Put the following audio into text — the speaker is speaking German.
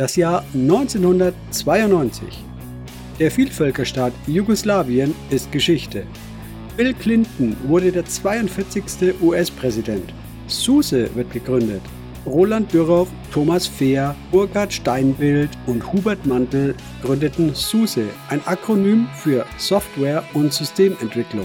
Das Jahr 1992. Der Vielvölkerstaat Jugoslawien ist Geschichte. Bill Clinton wurde der 42. US-Präsident. SUSE wird gegründet. Roland Dürrow, Thomas Fehr, Burkhard Steinbild und Hubert Mantel gründeten SUSE, ein Akronym für Software- und Systementwicklung.